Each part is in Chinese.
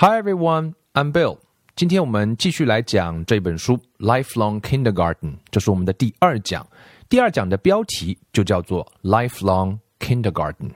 Hi everyone, I'm Bill. 今天我们继续来讲这本书《Lifelong Kindergarten》，这是我们的第二讲。第二讲的标题就叫做《Lifelong Kindergarten》。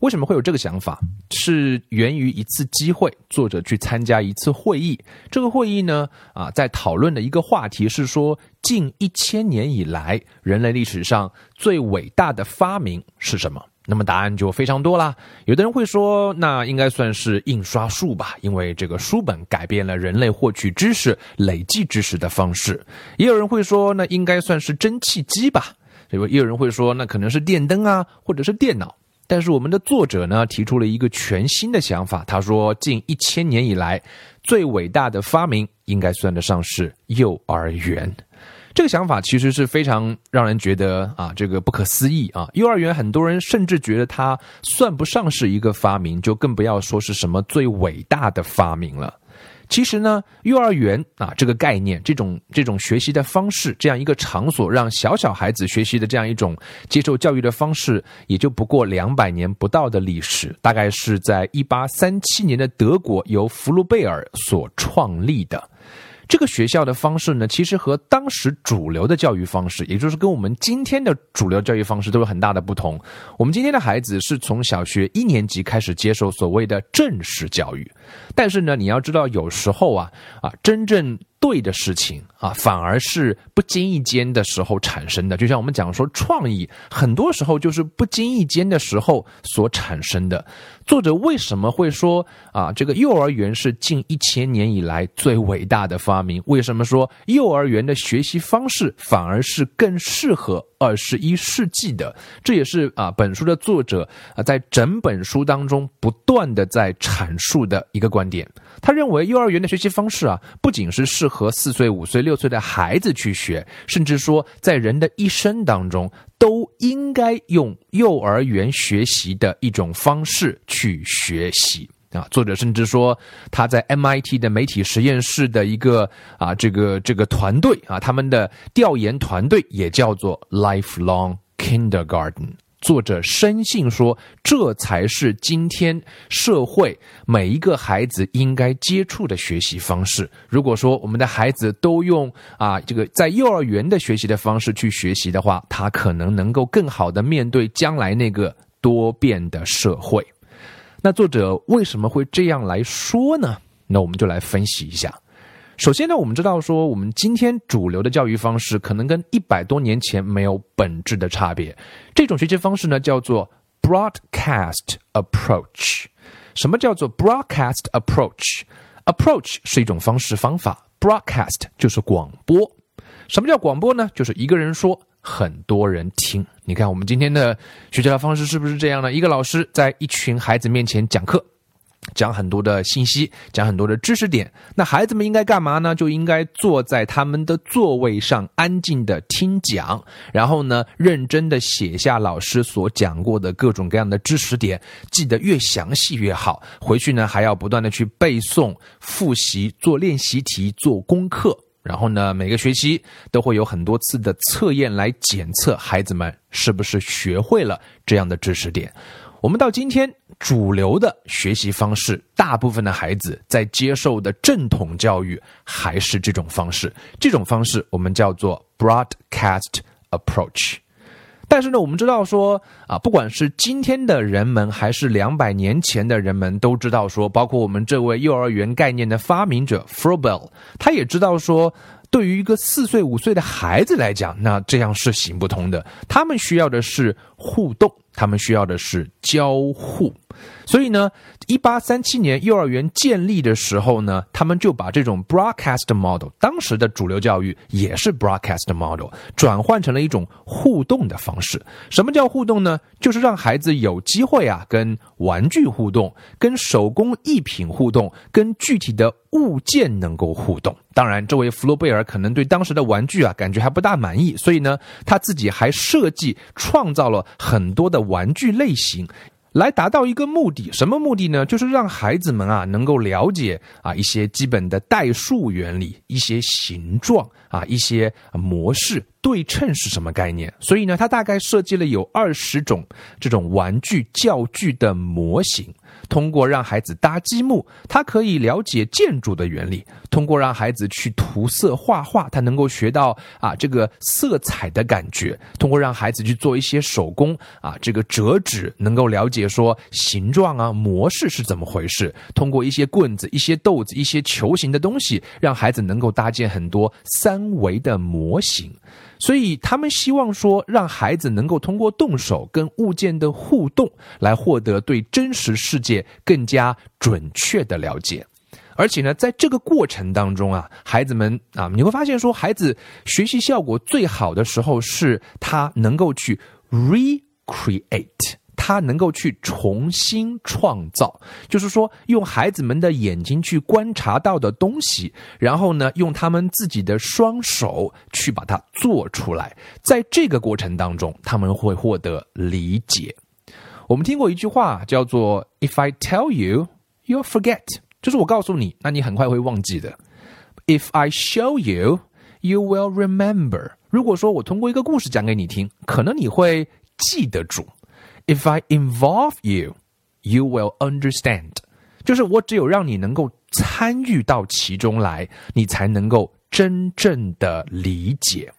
为什么会有这个想法？是源于一次机会，作者去参加一次会议。这个会议呢，啊，在讨论的一个话题是说，近一千年以来，人类历史上最伟大的发明是什么？那么答案就非常多啦。有的人会说，那应该算是印刷术吧，因为这个书本改变了人类获取知识、累积知识的方式。也有人会说，那应该算是蒸汽机吧。也有人会说，那可能是电灯啊，或者是电脑。但是我们的作者呢，提出了一个全新的想法。他说，近一千年以来，最伟大的发明应该算得上是幼儿园。这个想法其实是非常让人觉得啊，这个不可思议啊！幼儿园很多人甚至觉得它算不上是一个发明，就更不要说是什么最伟大的发明了。其实呢，幼儿园啊这个概念，这种这种学习的方式，这样一个场所让小小孩子学习的这样一种接受教育的方式，也就不过两百年不到的历史，大概是在一八三七年的德国由福禄贝尔所创立的。这个学校的方式呢，其实和当时主流的教育方式，也就是跟我们今天的主流教育方式都有很大的不同。我们今天的孩子是从小学一年级开始接受所谓的正式教育，但是呢，你要知道，有时候啊啊，真正。对的事情啊，反而是不经意间的时候产生的。就像我们讲说，创意很多时候就是不经意间的时候所产生的。作者为什么会说啊，这个幼儿园是近一千年以来最伟大的发明？为什么说幼儿园的学习方式反而是更适合二十一世纪的？这也是啊，本书的作者啊，在整本书当中不断的在阐述的一个观点。他认为幼儿园的学习方式啊，不仅是适合四岁、五岁、六岁的孩子去学，甚至说在人的一生当中都应该用幼儿园学习的一种方式去学习啊。作者甚至说，他在 MIT 的媒体实验室的一个啊这个这个团队啊，他们的调研团队也叫做 Lifelong Kindergarten。作者深信说，这才是今天社会每一个孩子应该接触的学习方式。如果说我们的孩子都用啊这个在幼儿园的学习的方式去学习的话，他可能能够更好的面对将来那个多变的社会。那作者为什么会这样来说呢？那我们就来分析一下。首先呢，我们知道说，我们今天主流的教育方式可能跟一百多年前没有本质的差别。这种学习方式呢，叫做 broadcast approach。什么叫做 broadcast approach？approach 是一种方式方法，broadcast 就是广播。什么叫广播呢？就是一个人说，很多人听。你看我们今天的学习的方式是不是这样呢？一个老师在一群孩子面前讲课。讲很多的信息，讲很多的知识点。那孩子们应该干嘛呢？就应该坐在他们的座位上，安静的听讲，然后呢，认真的写下老师所讲过的各种各样的知识点，记得越详细越好。回去呢，还要不断的去背诵、复习、做练习题、做功课。然后呢，每个学期都会有很多次的测验来检测孩子们是不是学会了这样的知识点。我们到今天主流的学习方式，大部分的孩子在接受的正统教育还是这种方式。这种方式我们叫做 broadcast approach。但是呢，我们知道说啊，不管是今天的人们，还是两百年前的人们，都知道说，包括我们这位幼儿园概念的发明者 Froebel，他也知道说。对于一个四岁五岁的孩子来讲，那这样是行不通的。他们需要的是互动，他们需要的是交互。所以呢，一八三七年幼儿园建立的时候呢，他们就把这种 broadcast model，当时的主流教育也是 broadcast model，转换成了一种互动的方式。什么叫互动呢？就是让孩子有机会啊，跟玩具互动，跟手工艺品互动，跟具体的物件能够互动。当然，这位弗洛贝尔可能对当时的玩具啊感觉还不大满意，所以呢，他自己还设计创造了很多的玩具类型。来达到一个目的，什么目的呢？就是让孩子们啊能够了解啊一些基本的代数原理、一些形状啊、一些模式、对称是什么概念。所以呢，他大概设计了有二十种这种玩具教具的模型。通过让孩子搭积木，他可以了解建筑的原理；通过让孩子去涂色画画，他能够学到啊这个色彩的感觉；通过让孩子去做一些手工啊这个折纸，能够了解说形状啊模式是怎么回事；通过一些棍子、一些豆子、一些球形的东西，让孩子能够搭建很多三维的模型。所以他们希望说，让孩子能够通过动手跟物件的互动，来获得对真实世界更加准确的了解。而且呢，在这个过程当中啊，孩子们啊，你会发现说，孩子学习效果最好的时候，是他能够去 recreate。他能够去重新创造，就是说，用孩子们的眼睛去观察到的东西，然后呢，用他们自己的双手去把它做出来。在这个过程当中，他们会获得理解。我们听过一句话叫做 “If I tell you, you forget”，就是我告诉你，那你很快会忘记的；“If I show you, you will remember”，如果说我通过一个故事讲给你听，可能你会记得住。If I involve you, you will understand。就是我只有让你能够参与到其中来，你才能够真正的理解。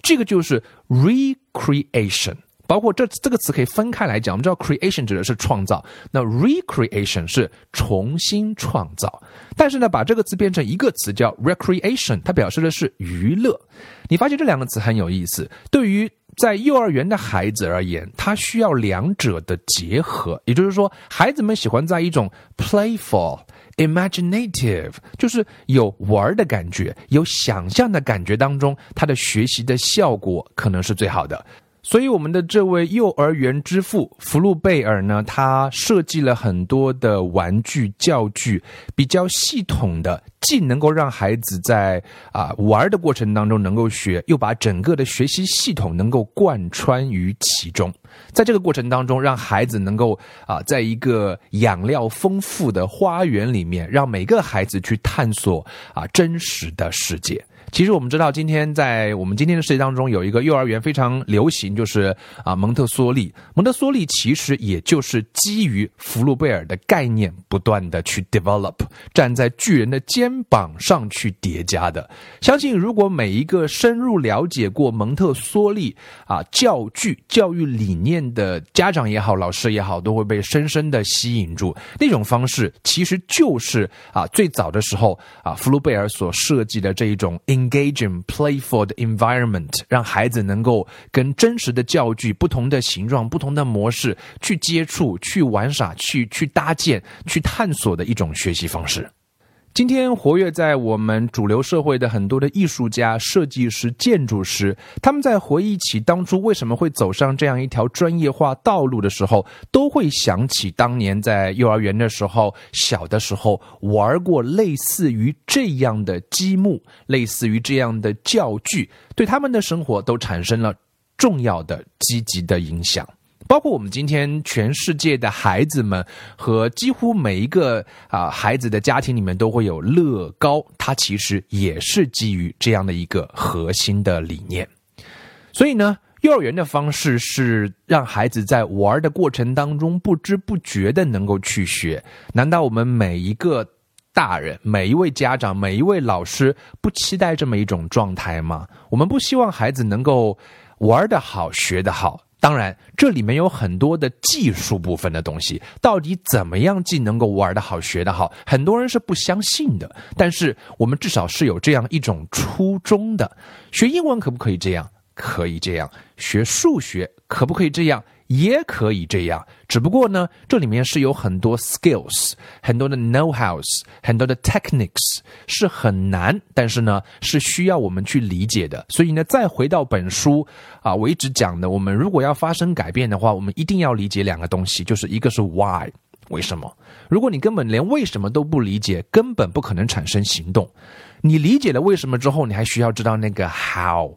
这个就是 recreation。包括这这个词可以分开来讲。我们知道 creation 指的是创造，那 recreation 是重新创造。但是呢，把这个词变成一个词叫 recreation，它表示的是娱乐。你发现这两个词很有意思。对于在幼儿园的孩子而言，他需要两者的结合，也就是说，孩子们喜欢在一种 playful、imaginative，就是有玩的感觉、有想象的感觉当中，他的学习的效果可能是最好的。所以，我们的这位幼儿园之父福禄贝尔呢，他设计了很多的玩具教具，比较系统的，既能够让孩子在啊玩的过程当中能够学，又把整个的学习系统能够贯穿于其中。在这个过程当中，让孩子能够啊，在一个养料丰富的花园里面，让每个孩子去探索啊真实的世界。其实我们知道，今天在我们今天的世界当中，有一个幼儿园非常流行，就是啊蒙特梭利。蒙特梭利其实也就是基于福禄贝尔的概念，不断的去 develop，站在巨人的肩膀上去叠加的。相信如果每一个深入了解过蒙特梭利啊教具、教育理念的家长也好、老师也好，都会被深深的吸引住。那种方式其实就是啊最早的时候啊福禄贝尔所设计的这一种。Engaging playful 的 environment，让孩子能够跟真实的教具、不同的形状、不同的模式去接触、去玩耍、去去搭建、去探索的一种学习方式。今天活跃在我们主流社会的很多的艺术家、设计师、建筑师，他们在回忆起当初为什么会走上这样一条专业化道路的时候，都会想起当年在幼儿园的时候、小的时候玩过类似于这样的积木、类似于这样的教具，对他们的生活都产生了重要的积极的影响。包括我们今天全世界的孩子们和几乎每一个啊孩子的家庭里面都会有乐高，它其实也是基于这样的一个核心的理念。所以呢，幼儿园的方式是让孩子在玩的过程当中不知不觉的能够去学。难道我们每一个大人、每一位家长、每一位老师不期待这么一种状态吗？我们不希望孩子能够玩的好、学的好。当然，这里面有很多的技术部分的东西，到底怎么样既能够玩得好、学得好，很多人是不相信的。但是我们至少是有这样一种初衷的。学英文可不可以这样？可以这样。学数学可不可以这样？也可以这样，只不过呢，这里面是有很多 skills，很多的 know hows，很多的 techniques 是很难，但是呢，是需要我们去理解的。所以呢，再回到本书啊，我一直讲的，我们如果要发生改变的话，我们一定要理解两个东西，就是一个是 why，为什么？如果你根本连为什么都不理解，根本不可能产生行动。你理解了为什么之后，你还需要知道那个 how。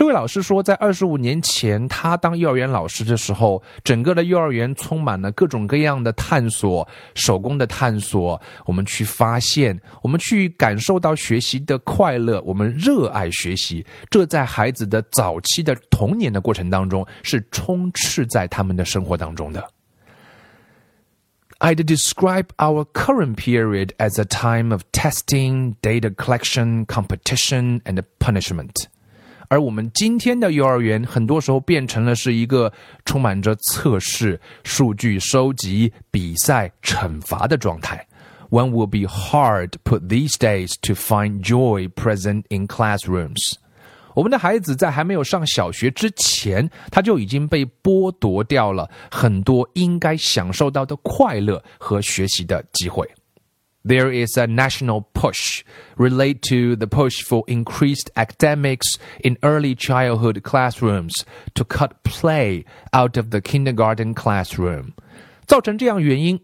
这位老师说，在二十五年前，他当幼儿园老师的时候，整个的幼儿园充满了各种各样的探索、手工的探索。我们去发现，我们去感受到学习的快乐，我们热爱学习。这在孩子的早期的童年的过程当中，是充斥在他们的生活当中的。I'd describe our current period as a time of testing, data collection, competition, and punishment. 而我们今天的幼儿园，很多时候变成了是一个充满着测试、数据收集、比赛、惩罚的状态。One will be hard put these days to find joy present in classrooms。我们的孩子在还没有上小学之前，他就已经被剥夺掉了很多应该享受到的快乐和学习的机会。There is a national push relate to the push for increased academics in early childhood classrooms to cut play out of the kindergarten classroom。造成这样原因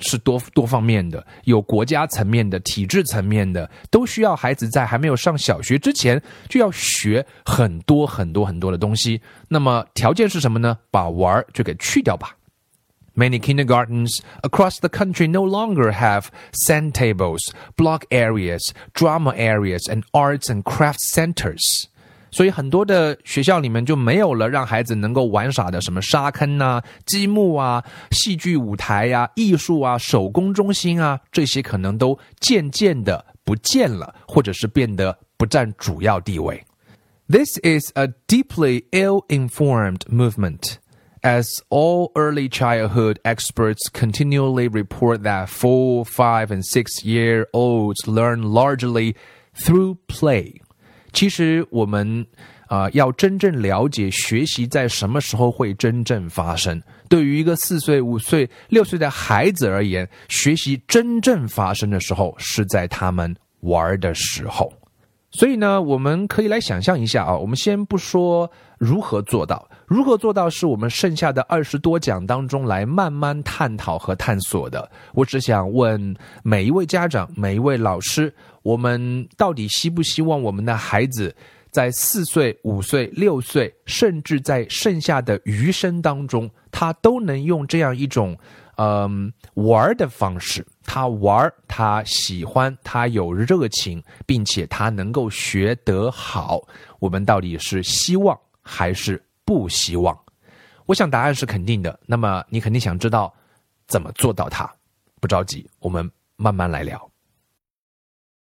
是多多方面的，有国家层面的、体制层面的，都需要孩子在还没有上小学之前就要学很多很多很多的东西。那么条件是什么呢？把玩儿就给去掉吧。 Many kindergartens across the country no longer have sand tables, block areas, drama areas, and arts and craft centers. 所以很多的学校里面就没有了让孩子能够玩耍的什么沙坑啊、积木啊、戏剧舞台呀、啊、艺术啊、手工中心啊，这些可能都渐渐的不见了，或者是变得不占主要地位。This is a deeply ill-informed movement as all early childhood experts continually report that four, five, and six year olds learn largely through play. 其实我们啊、呃，要真正了解学习在什么时候会真正发生。对于一个四岁、五岁、六岁的孩子而言，学习真正发生的时候是在他们玩的时候。 所以呢，我们可以来想象一下啊，我们先不说如何做到，如何做到是我们剩下的二十多讲当中来慢慢探讨和探索的。我只想问每一位家长、每一位老师，我们到底希不希望我们的孩子在四岁、五岁、六岁，甚至在剩下的余生当中，他都能用这样一种嗯玩的方式？他玩，他喜欢，他有热情，并且他能够学得好。我们到底是希望还是不希望？我想答案是肯定的。那么你肯定想知道怎么做到它？不着急，我们慢慢来聊。